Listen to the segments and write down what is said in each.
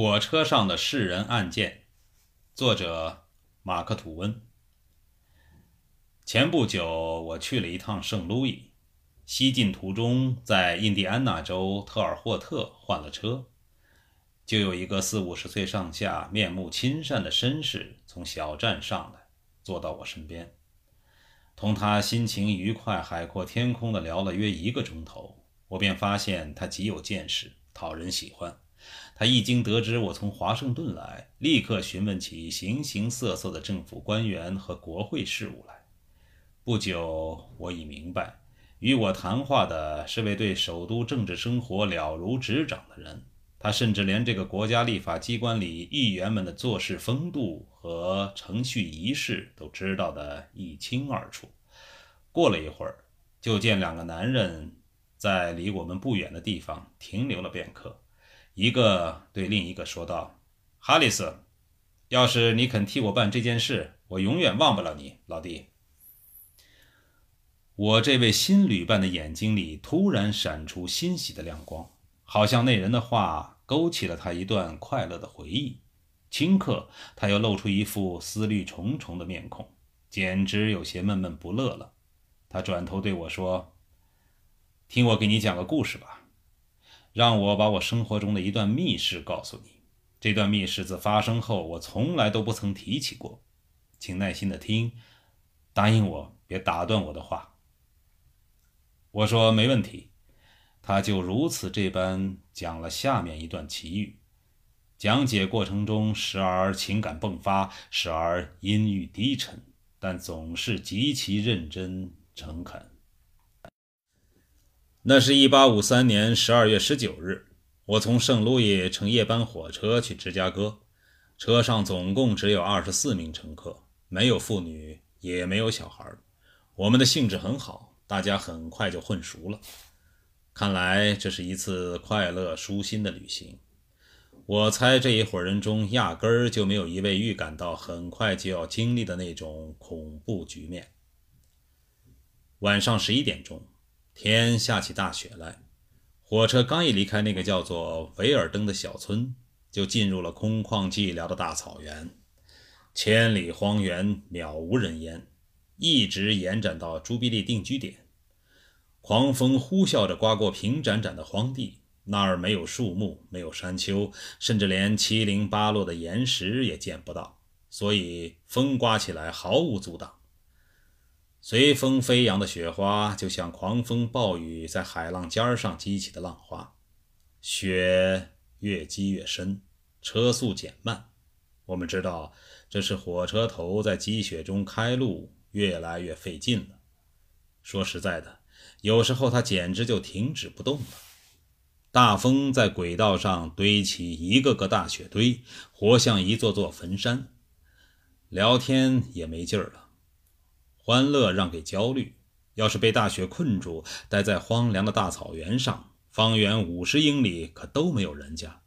火车上的世人案件，作者马克·吐温。前不久，我去了一趟圣路易，西进途中，在印第安纳州特尔霍特换了车，就有一个四五十岁上下、面目亲善的绅士从小站上来，坐到我身边，同他心情愉快、海阔天空地聊了约一个钟头，我便发现他极有见识，讨人喜欢。他一经得知我从华盛顿来，立刻询问起形形色色的政府官员和国会事务来。不久，我已明白，与我谈话的是位对首都政治生活了如指掌的人。他甚至连这个国家立法机关里议员们的做事风度和程序仪式都知道得一清二楚。过了一会儿，就见两个男人在离我们不远的地方停留了片刻。一个对另一个说道：“哈里斯，要是你肯替我办这件事，我永远忘不了你，老弟。”我这位新旅伴的眼睛里突然闪出欣喜的亮光，好像那人的话勾起了他一段快乐的回忆。顷刻，他又露出一副思虑重重的面孔，简直有些闷闷不乐了。他转头对我说：“听我给你讲个故事吧。”让我把我生活中的一段密事告诉你。这段密事自发生后，我从来都不曾提起过。请耐心的听，答应我，别打断我的话。我说没问题。他就如此这般讲了下面一段奇遇。讲解过程中，时而情感迸发，时而阴郁低沉，但总是极其认真诚恳。那是一八五三年十二月十九日，我从圣路易乘夜班火车去芝加哥，车上总共只有二十四名乘客，没有妇女，也没有小孩。我们的兴致很好，大家很快就混熟了。看来这是一次快乐舒心的旅行。我猜这一伙人中压根儿就没有一位预感到很快就要经历的那种恐怖局面。晚上十一点钟。天下起大雪来，火车刚一离开那个叫做维尔登的小村，就进入了空旷寂寥的大草原。千里荒原，渺无人烟，一直延展到朱庇利定居点。狂风呼啸着刮过平展展的荒地，那儿没有树木，没有山丘，甚至连七零八落的岩石也见不到，所以风刮起来毫无阻挡。随风飞扬的雪花，就像狂风暴雨在海浪尖上激起的浪花。雪越积越深，车速减慢。我们知道，这是火车头在积雪中开路越来越费劲了。说实在的，有时候它简直就停止不动了。大风在轨道上堆起一个个大雪堆，活像一座座坟山。聊天也没劲儿了。欢乐让给焦虑。要是被大雪困住，待在荒凉的大草原上，方圆五十英里可都没有人家。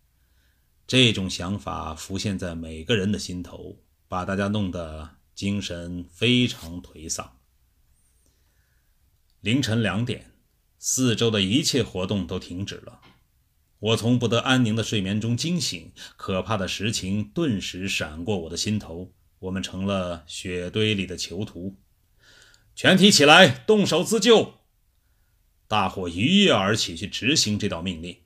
这种想法浮现在每个人的心头，把大家弄得精神非常颓丧。凌晨两点，四周的一切活动都停止了。我从不得安宁的睡眠中惊醒，可怕的实情顿时闪过我的心头：我们成了雪堆里的囚徒。全体起来，动手自救！大伙一跃而起，去执行这道命令。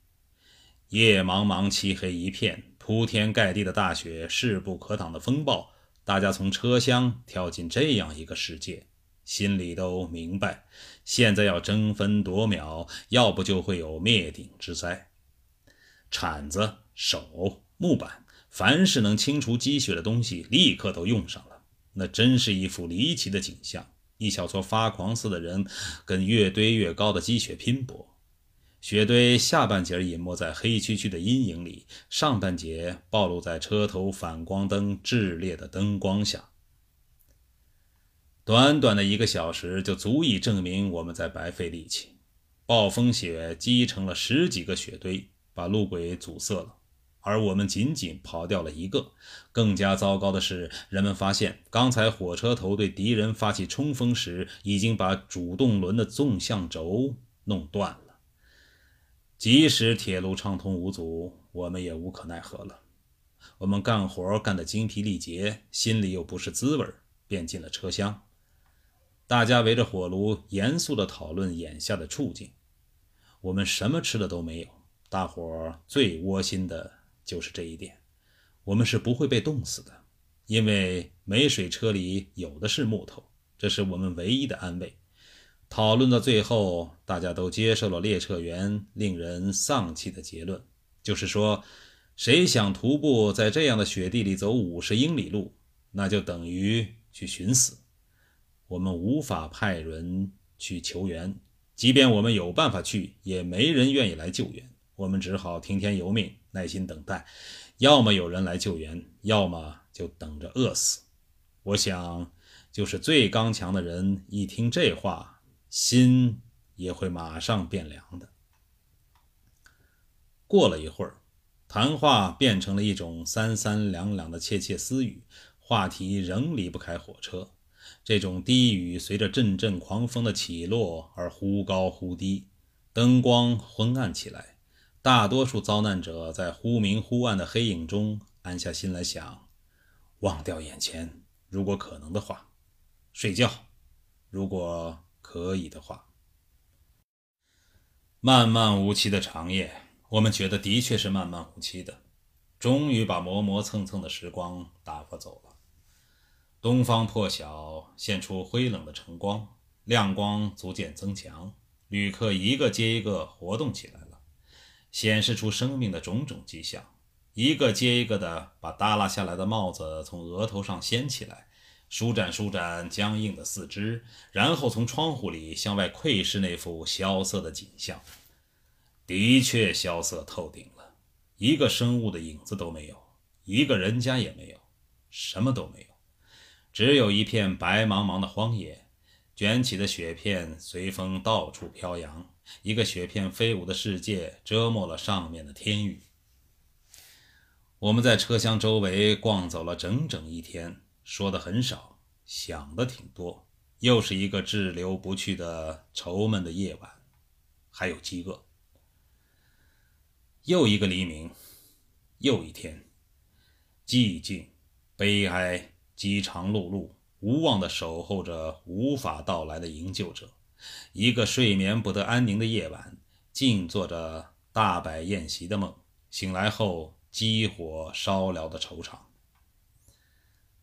夜茫茫，漆黑一片，铺天盖地的大雪，势不可挡的风暴。大家从车厢跳进这样一个世界，心里都明白：现在要争分夺秒，要不就会有灭顶之灾。铲子、手、木板，凡是能清除积雪的东西，立刻都用上了。那真是一幅离奇的景象。一小撮发狂似的人，跟越堆越高的积雪拼搏。雪堆下半截隐没在黑黢黢的阴影里，上半截暴露在车头反光灯炽烈的灯光下。短短的一个小时，就足以证明我们在白费力气。暴风雪积成了十几个雪堆，把路轨阻塞了。而我们仅仅跑掉了一个。更加糟糕的是，人们发现刚才火车头对敌人发起冲锋时，已经把主动轮的纵向轴弄断了。即使铁路畅通无阻，我们也无可奈何了。我们干活干得精疲力竭，心里又不是滋味，便进了车厢。大家围着火炉，严肃地讨论眼下的处境。我们什么吃的都没有，大伙最窝心的就是这一点：我们是不会被冻死的，因为没水车里有的是木头，这是我们唯一的安慰。讨论到最后，大家都接受了列车员令人丧气的结论，就是说。谁想徒步在这样的雪地里走五十英里路，那就等于去寻死。我们无法派人去求援，即便我们有办法去，也没人愿意来救援。我们只好听天由命，耐心等待。要么有人来救援，要么就等着饿死。我想，就是最刚强的人，一听这话，心也会马上变凉的。过了一会儿。谈话变成了一种三三两两的窃窃私语，话题仍离不开火车。这种低语随着阵阵狂风的起落而忽高忽低，灯光昏暗起来。大多数遭难者在忽明忽暗的黑影中安下心来想：忘掉眼前，如果可能的话；睡觉，如果可以的话。漫漫无期的长夜。我们觉得的确是漫漫无期的，终于把磨磨蹭蹭的时光打发走了。东方破晓，现出灰冷的晨光，亮光逐渐增强，旅客一个接一个活动起来，显示出生命的种种迹象。一个接一个的把耷拉下来的帽子从额头上掀起来，舒展舒展僵硬的四肢，然后从窗户里向外窥视那幅萧瑟的景象。的确萧瑟透顶了，一个生物的影子都没有，一个人家也没有，什么都没有，只有一片白茫茫的荒野，卷起的雪片随风到处飘扬，一个雪片飞舞的世界遮没了上面的天宇。我们在车厢周围逛走了整整一天，说的很少，想的挺多，又是一个滞留不去的愁闷的夜晚，还有饥饿。又一个黎明，又一天，寂静、悲哀、饥肠辘辘，无望地守候着无法到来的营救者。一个睡眠不得安宁的夜晚，静坐着大摆宴席的梦。醒来后，激火烧燎的惆怅。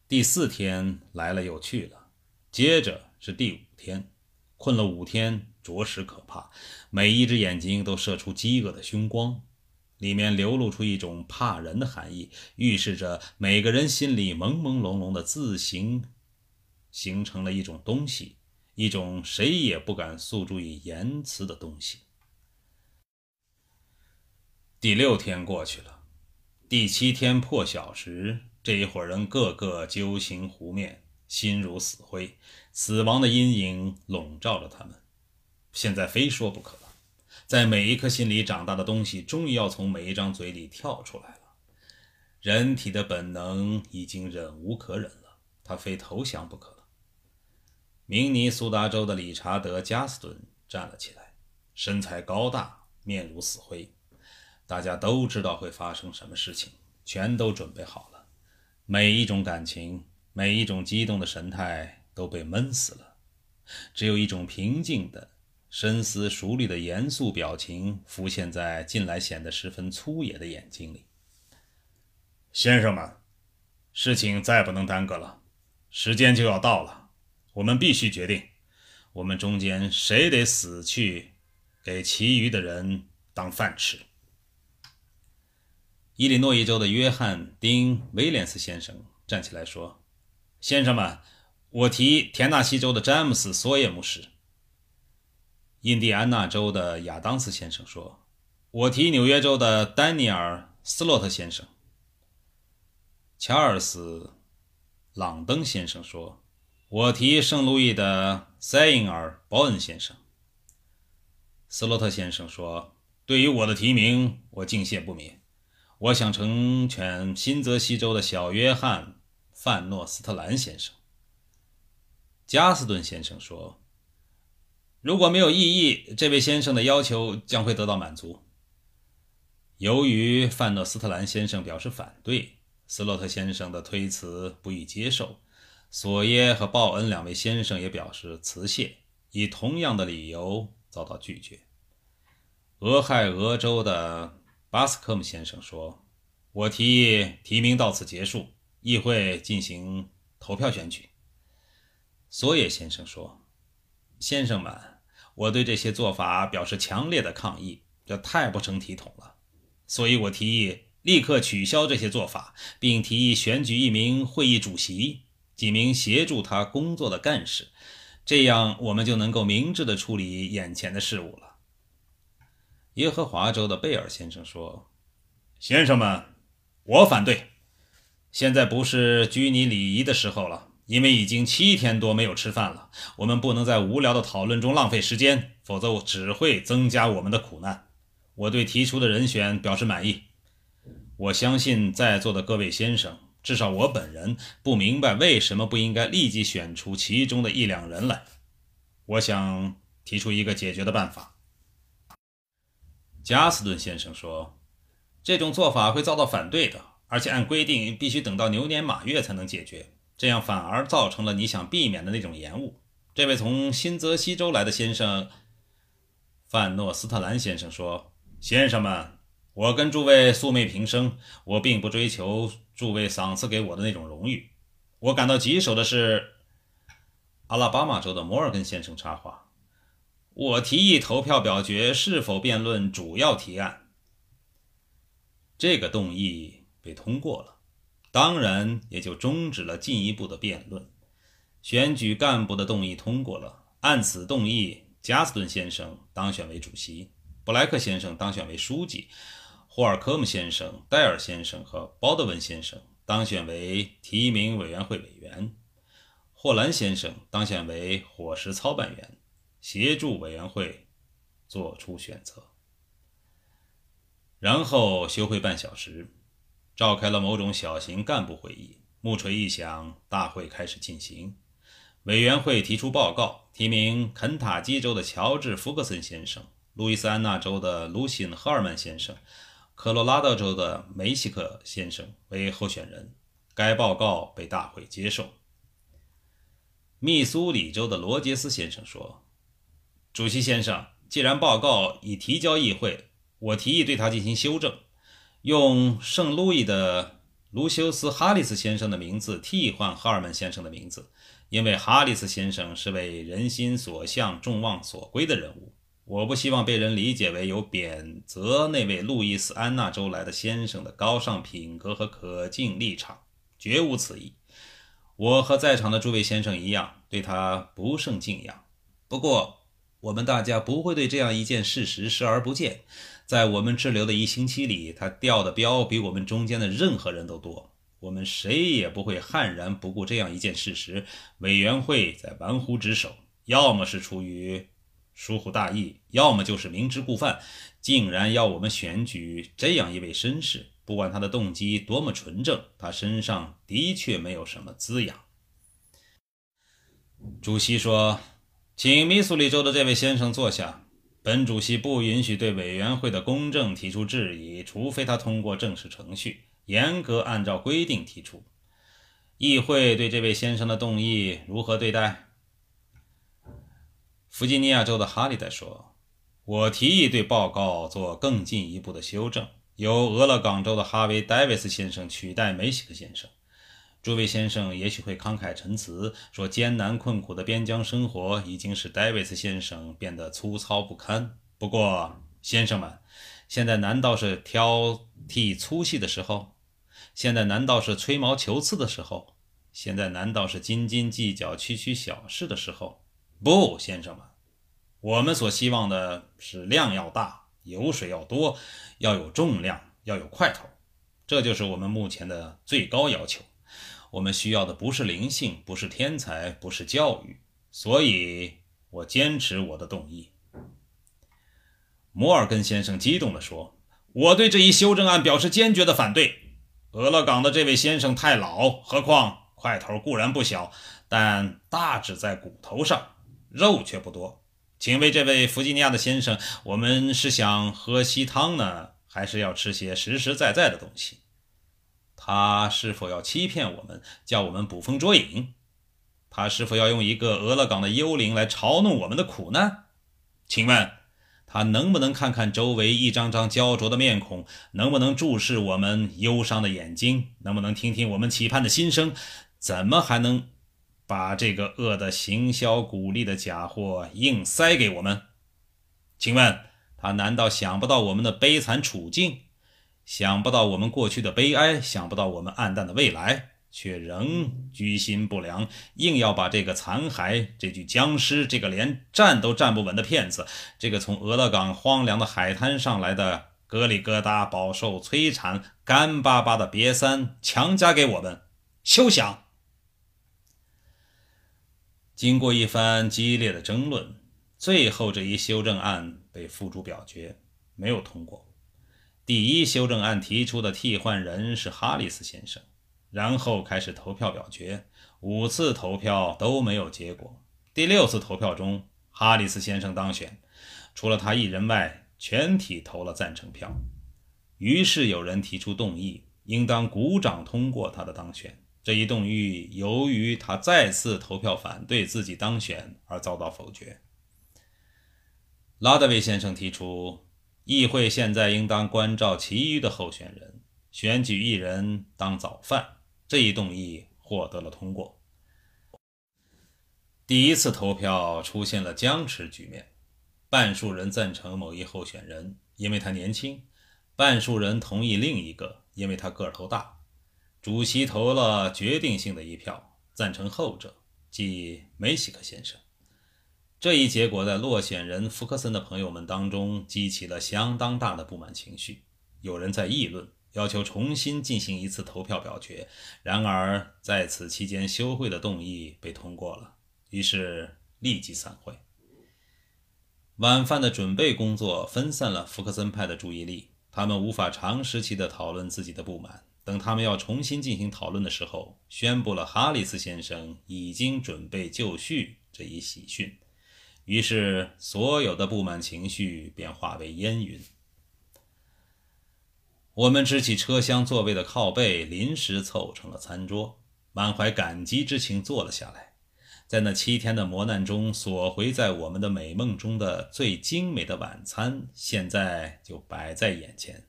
第四天来了又去了，接着是第五天，困了五天，着实可怕。每一只眼睛都射出饥饿的凶光。里面流露出一种怕人的含义，预示着每个人心里朦朦胧胧的自行形成了一种东西，一种谁也不敢诉诸于言辞的东西。第六天过去了，第七天破晓时，这一伙人个个揪心湖面，心如死灰，死亡的阴影笼罩着他们，现在非说不可了。在每一颗心里长大的东西，终于要从每一张嘴里跳出来了。人体的本能已经忍无可忍了，他非投降不可。明尼苏达州的理查德·加斯顿站了起来，身材高大，面如死灰。大家都知道会发生什么事情，全都准备好了。每一种感情，每一种激动的神态都被闷死了，只有一种平静的。深思熟虑的严肃表情浮现在近来显得十分粗野的眼睛里。先生们，事情再不能耽搁了，时间就要到了，我们必须决定，我们中间谁得死去，给其余的人当饭吃。伊利诺伊州的约翰·丁·威廉斯先生站起来说：“先生们，我提田纳西州的詹姆斯·索耶牧师。”印第安纳州的亚当斯先生说：“我提纽约州的丹尼尔·斯洛特先生。”乔尔斯·朗登先生说：“我提圣路易的塞因尔·鲍恩先生。”斯洛特先生说：“对于我的提名，我敬谢不敏。我想成全新泽西州的小约翰·范诺斯特兰先生。”加斯顿先生说。如果没有异议，这位先生的要求将会得到满足。由于范诺斯特兰先生表示反对，斯洛特先生的推辞不予接受，索耶和鲍恩两位先生也表示辞谢，以同样的理由遭到拒绝。俄亥俄州的巴斯科姆先生说：“我提议提名到此结束，议会进行投票选举。”索耶先生说：“先生们，我对这些做法表示强烈的抗议，这太不成体统了，所以我提议。”立刻取消这些做法，并提议选举一名会议主席，几名协助他工作的干事，这样我们就能够明智地处理眼前的事物了。耶和华州的贝尔先生说：“先生们，我反对。现在不是拘泥礼仪的时候了，因为已经七天多没有吃饭了。我们不能在无聊的讨论中浪费时间，否则只会增加我们的苦难。我对提出的人选表示满意。”我相信在座的各位先生，至少我本人不明白为什么不应该立即选出其中的一两人来。我想提出一个解决的办法。加斯顿先生说：“这种做法会遭到反对的，而且按规定必须等到牛年马月才能解决，这样反而造成了你想避免的那种延误。”这位从新泽西州来的先生范诺斯特兰先生说：“先生们。”我跟诸位素昧平生，我并不追求诸位赏赐给我的那种荣誉。我感到棘手的是，阿拉巴马州的摩尔根先生插话：“我提议投票表决是否辩论主要提案。”这个动议被通过了，当然也就终止了进一步的辩论。选举干部的动议通过了，按此动议，加斯顿先生当选为主席，布莱克先生当选为书记。霍尔科姆先生、戴尔先生和鲍德文先生当选为提名委员会委员，霍兰先生当选为伙食操办员，协助委员会做出选择。然后休会半小时，召开了某种小型干部会议。木锤一响，大会开始进行。委员会提出报告，提名肯塔基州的乔治·福克森先生、路易斯安那州的卢辛·赫尔曼先生。科罗拉多州的梅西克先生为候选人，该报告被大会接受。密苏里州的罗杰斯先生说：“主席先生，既然报告已提交议会，我提议对它进行修正，用圣路易的卢修斯·哈里斯先生的名字替换哈尔曼先生的名字，因为哈里斯先生是为人心所向、众望所归的人物。”我不希望被人理解为有贬责那位路易斯安那州来的先生的高尚品格和可敬立场，绝无此意。我和在场的诸位先生一样，对他不胜敬仰。不过，我们大家不会对这样一件事实视而不见。在我们滞留的一星期里，他掉的标比我们中间的任何人都多。我们谁也不会悍然不顾这样一件事实。委员会在玩忽职守，要么是出于……疏忽大意，要么就是明知故犯，竟然要我们选举这样一位绅士。不管他的动机多么纯正，他身上的确没有什么滋养。主席说：“请密苏里州的这位先生坐下。本主席不允许对委员会的公正提出质疑，除非他通过正式程序，严格按照规定提出。议会对这位先生的动议如何对待？”弗吉尼亚州的哈利代说：“我提议对报告做更进一步的修正，由俄勒冈州的哈维·戴维斯先生取代梅西克先生。诸位先生也许会慷慨陈词，说艰难困苦的边疆生活已经使戴维斯先生变得粗糙不堪。不过，先生们，现在难道是挑剔粗细的时候？现在难道是吹毛求疵的时候？现在难道是斤斤计较、区区小事的时候？”不，先生们，我们所希望的是量要大，油水要多，要有重量，要有块头，这就是我们目前的最高要求。我们需要的不是灵性，不是天才，不是教育，所以我坚持我的动议。摩尔根先生激动地说：“我对这一修正案表示坚决的反对。俄勒冈的这位先生太老，何况块头固然不小，但大只在骨头上。”肉却不多，请问这位弗吉尼亚的先生，我们是想喝稀汤呢，还是要吃些实实在在的东西？他是否要欺骗我们，叫我们捕风捉影？他是否要用一个俄勒冈的幽灵来嘲弄我们的苦难？请问，他能不能看看周围一张张焦灼的面孔？能不能注视我们忧伤的眼睛？能不能听听我们期盼的心声？怎么还能把这个恶的行销鼓励的假货硬塞给我们？请问，他难道想不到我们的悲惨处境？想不到我们过去的悲哀？想不到我们暗淡的未来？却仍居心不良，硬要把这个残骸、这具僵尸、这个连站都站不稳的骗子、这个从俄勒冈荒凉的海滩上来的格里疙瘩饱受摧残、干巴巴的瘪三强加给我们，休想！经过一番激烈的争论，最后这一修正案被付诸表决，没有通过。第一修正案提出的替换人是哈里斯先生。然后开始投票表决，五次投票都没有结果。第六次投票中，哈里斯先生当选，除了他一人外，全体投了赞成票。于是有人提出动议，应当鼓掌通过他的当选。这一动议由于他再次投票反对自己当选而遭到否决。拉德维先生提出，议会现在应当关照其余的候选人，选举一人当早饭。这一动议获得了通过。第一次投票出现了僵持局面，半数人赞成某一候选人，因为他年轻；半数人同意另一个，因为他个头大。主席投了决定性的一票，赞成后者，即梅西克先生。这一结果在落选人福克森的朋友们当中激起了相当大的不满情绪，有人在议论。要求重新进行一次投票表决，然而在此期间休会的动议被通过了，于是立即散会。晚饭的准备工作分散了福克森派的注意力，他们无法长时期的讨论自己的不满。等他们要重新进行讨论的时候，宣布了哈里斯先生已经准备就绪这一喜讯，于是所有的不满情绪便化为烟云。我们支起车厢座位的靠背，临时凑成了餐桌，满怀感激之情坐了下来。在那七天的磨难中，所回在我们的美梦中的最精美的晚餐，现在就摆在眼前。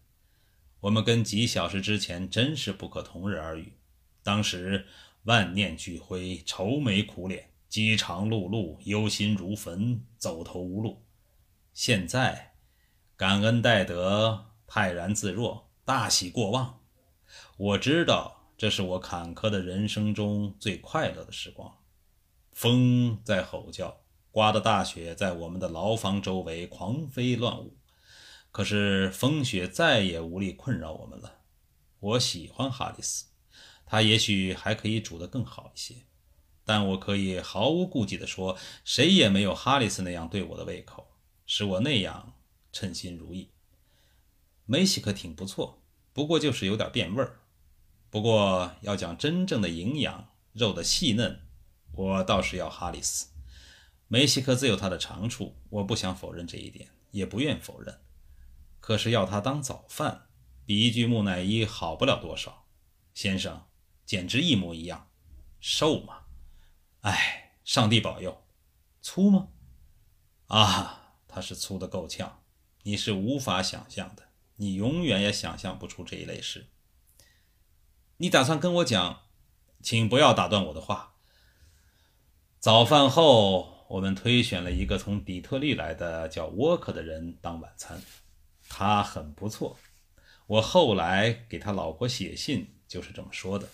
我们跟几小时之前真是不可同日而语。当时万念俱灰，愁眉苦脸，饥肠辘辘，忧心如焚，走投无路。现在感恩戴德，泰然自若。大喜过望，我知道这是我坎坷的人生中最快乐的时光。风在吼叫，刮的大雪在我们的牢房周围狂飞乱舞。可是风雪再也无力困扰我们了。我喜欢哈里斯，他也许还可以煮得更好一些，但我可以毫无顾忌地说，谁也没有哈里斯那样对我的胃口，使我那样称心如意。梅西可挺不错，不过就是有点变味儿。不过要讲真正的营养，肉的细嫩，我倒是要哈里斯。梅西克自有他的长处，我不想否认这一点，也不愿否认。可是要他当早饭，比一具木乃伊好不了多少。先生，简直一模一样。瘦吗？哎，上帝保佑。粗吗？啊，他是粗的够呛，你是无法想象的。你永远也想象不出这一类事。你打算跟我讲？请不要打断我的话。早饭后，我们推选了一个从底特律来的叫沃克的人当晚餐。他很不错。我后来给他老婆写信，就是这么说的。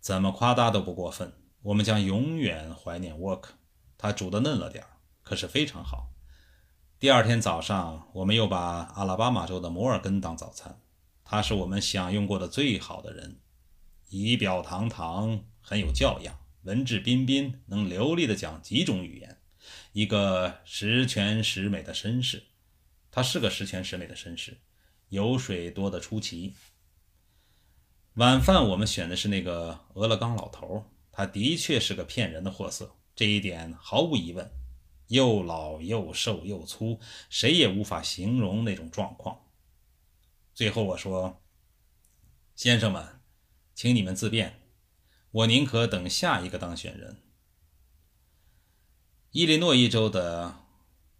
怎么夸大都不过分。我们将永远怀念沃克。他煮的嫩了点儿可是非常好。第二天早上，我们又把阿拉巴马州的摩尔根当早餐。他是我们享用过的最好的人，仪表堂堂，很有教养，文质彬彬，能流利地讲几种语言，一个十全十美的绅士。他是个十全十美的绅士，油水多得出奇。晚饭我们选的是那个俄勒冈老头，他的确是个骗人的货色，这一点毫无疑问。又老又瘦又粗，谁也无法形容那种状况。最后我说：“先生们，请你们自便。我宁可等下一个当选人。伊利诺伊州的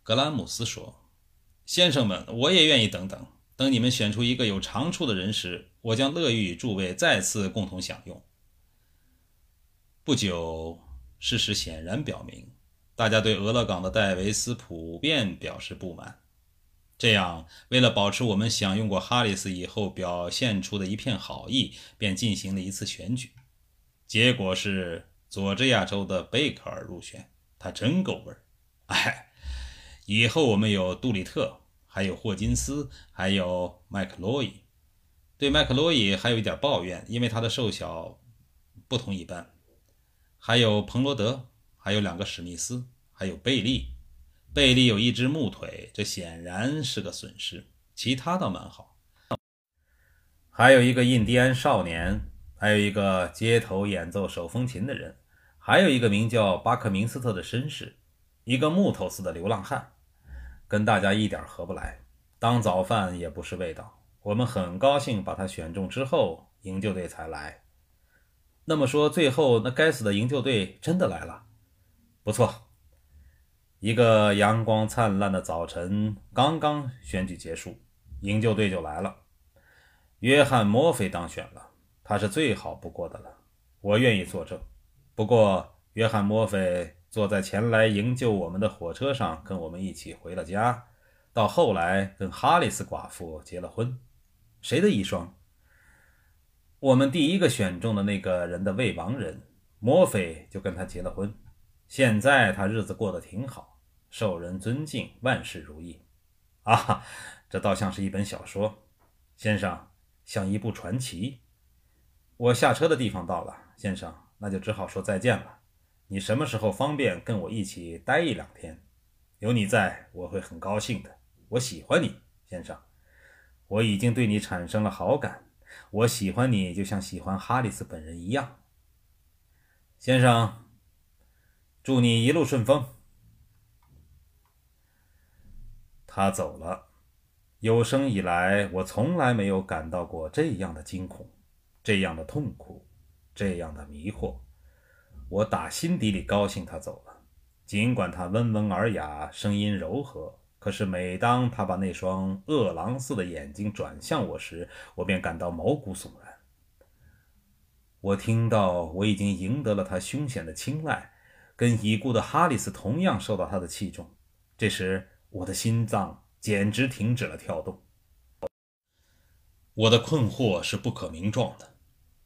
格兰姆斯说：“先生们，我也愿意等等。等你们选出一个有长处的人时，我将乐于与诸位再次共同享用。”不久，事实显然表明，大家对俄勒冈的戴维斯普遍表示不满。这样，为了保持我们享用过哈里斯以后表现出的一片好意，便进行了一次选举。结果是佐治亚州的贝克尔入选。他真够味儿，哎，以后我们有杜里特，还有霍金斯，还有麦克罗伊。对麦克罗伊还有一点抱怨，因为他的瘦小不同一般。还有彭罗德，还有两个史密斯，还有贝利。贝利有一只木腿，这显然是个损失。其他倒蛮好。还有一个印第安少年，还有一个街头演奏手风琴的人。还有一个名叫巴克明斯特的绅士，一个木头似的流浪汉，跟大家一点合不来，当早饭也不是味道。我们很高兴把他选中之后，营救队才来。那么说，最后那该死的营救队真的来了？不错，一个阳光灿烂的早晨，刚刚选举结束，营救队就来了。约翰·墨菲当选了，他是最好不过的了，我愿意作证。不过，约翰·墨菲坐在前来营救我们的火车上，跟我们一起回了家。到后来，跟哈里斯寡妇结了婚。谁的遗孀？我们第一个选中的那个人的未亡人，墨菲就跟他结了婚。现在他日子过得挺好，受人尊敬，万事如意。啊，这倒像是一本小说，先生，像一部传奇。我下车的地方到了，先生。那就只好说再见了。你什么时候方便跟我一起待一两天？有你在，我会很高兴的。我喜欢你，先生。我已经对你产生了好感。我喜欢你，就像喜欢哈里斯本人一样。先生，祝你一路顺风。他走了。有生以来，我从来没有感到过这样的惊恐，这样的痛苦。这样的迷惑，我打心底里高兴他走了。尽管他温文尔雅，声音柔和，可是每当他把那双饿狼似的眼睛转向我时，我便感到毛骨悚然。我听到我已经赢得了他凶险的青睐，跟已故的哈里斯同样受到他的器重。这时，我的心脏简直停止了跳动。我的困惑是不可名状的。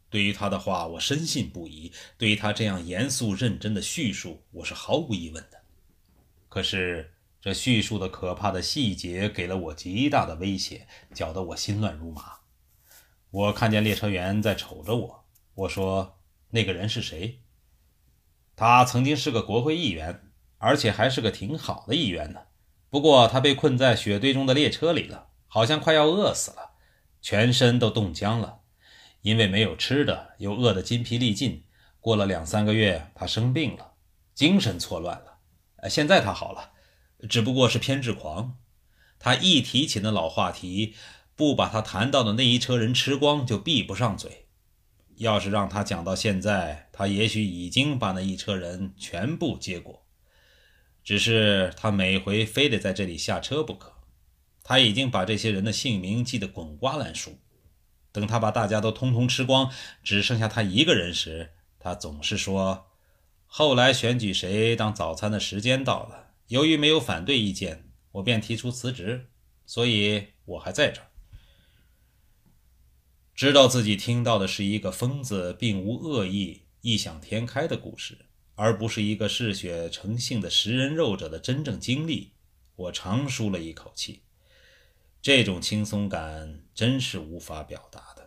对于他的话，我深信不疑；对于他这样严肃认真的叙述，我是毫无疑问的。可是，这叙述的可怕的细节给了我极大的威胁，搅得我心乱如麻。我看见列车员在瞅着我。我说：“那个人是谁？”他曾经是个国会议员，而且还是个挺好的议员呢。不过，他被困在雪堆中的列车里了，好像快要饿死了，全身都冻僵了。因为没有吃的，又饿得筋疲力尽，过了两三个月，他生病了，精神错乱了。现在他好了，只不过是偏执狂。他一提起那老话题，不把他谈到的那一车人吃光，就闭不上嘴。要是让他讲到现在，他也许已经把那一车人全部接过，只是他每回非得在这里下车不可。他已经把这些人的姓名记得滚瓜烂熟。等他把大家都通通吃光，只剩下他一个人时，他总是说：“后来选举谁当早餐的时间到了，由于没有反对意见，我便提出辞职，所以我还在这儿。”知道自己听到的是一个疯子并无恶意、异想天开的故事，而不是一个嗜血成性的食人肉者的真正经历，我长舒了一口气。这种轻松感真是无法表达的。